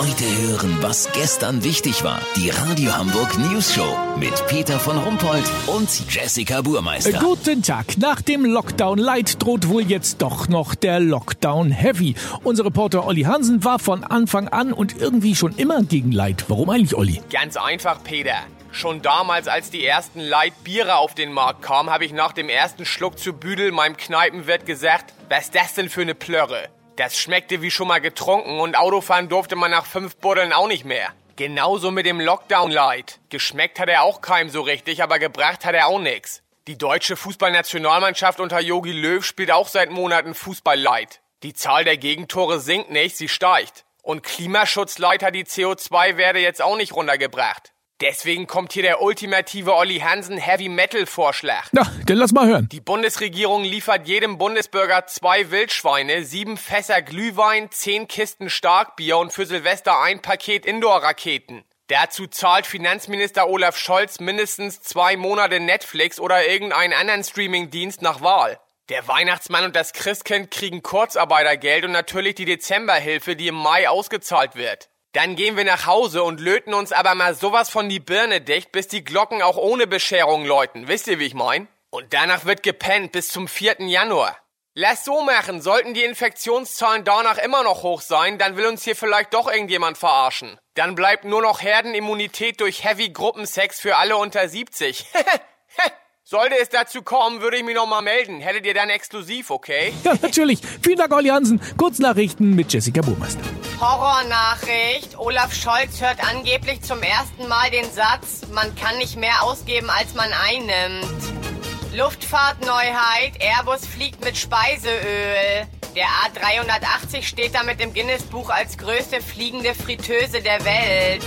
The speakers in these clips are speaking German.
Heute hören, was gestern wichtig war. Die Radio Hamburg News Show mit Peter von Rumpold und Jessica Burmeister. Guten Tag. Nach dem Lockdown Light droht wohl jetzt doch noch der Lockdown Heavy. Unser Reporter Olli Hansen war von Anfang an und irgendwie schon immer gegen Light. Warum eigentlich, Olli? Ganz einfach, Peter. Schon damals, als die ersten Light Biere auf den Markt kamen, habe ich nach dem ersten Schluck zu Büdel meinem Kneipenwirt gesagt, was ist das denn für eine Plörre? Das schmeckte wie schon mal getrunken und Autofahren durfte man nach fünf Buddeln auch nicht mehr. Genauso mit dem Lockdown Light. Geschmeckt hat er auch keinem so richtig, aber gebracht hat er auch nix. Die deutsche Fußballnationalmannschaft unter Jogi Löw spielt auch seit Monaten Fußball Light. Die Zahl der Gegentore sinkt nicht, sie steigt. Und Klimaschutzlight hat die CO2-Werte jetzt auch nicht runtergebracht. Deswegen kommt hier der ultimative Olli Hansen Heavy Metal Vorschlag. Na, dann lass mal hören. Die Bundesregierung liefert jedem Bundesbürger zwei Wildschweine, sieben Fässer Glühwein, zehn Kisten Starkbier und für Silvester ein Paket Indoor-Raketen. Dazu zahlt Finanzminister Olaf Scholz mindestens zwei Monate Netflix oder irgendeinen anderen Streamingdienst nach Wahl. Der Weihnachtsmann und das Christkind kriegen Kurzarbeitergeld und natürlich die Dezemberhilfe, die im Mai ausgezahlt wird. Dann gehen wir nach Hause und löten uns aber mal sowas von die Birne dicht, bis die Glocken auch ohne Bescherung läuten. Wisst ihr, wie ich mein? Und danach wird gepennt bis zum 4. Januar. Lass so machen, sollten die Infektionszahlen danach immer noch hoch sein, dann will uns hier vielleicht doch irgendjemand verarschen. Dann bleibt nur noch Herdenimmunität durch Heavy Gruppensex für alle unter 70. Sollte es dazu kommen, würde ich mich nochmal melden. Hättet ihr dann exklusiv, okay? Ja, natürlich. Vielen Dank, Olli Hansen. Kurznachrichten mit Jessica Burmeister. Horrornachricht. Olaf Scholz hört angeblich zum ersten Mal den Satz, man kann nicht mehr ausgeben, als man einnimmt. Luftfahrtneuheit. Airbus fliegt mit Speiseöl. Der A380 steht damit im Guinness-Buch als größte fliegende Fritteuse der Welt.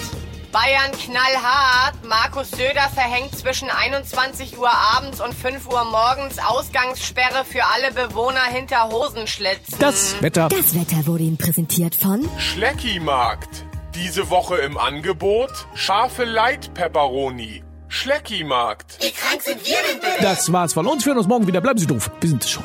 Bayern knallhart. Markus Söder verhängt zwischen 21 Uhr abends und 5 Uhr morgens Ausgangssperre für alle Bewohner hinter Hosenschlitzen. Das Wetter. Das Wetter wurde Ihnen präsentiert von Schleckimarkt. Diese Woche im Angebot scharfe Light Pepperoni. Schleckimarkt. Das war's von uns. Wir hören uns morgen wieder. Bleiben Sie doof. Wir sind es schon.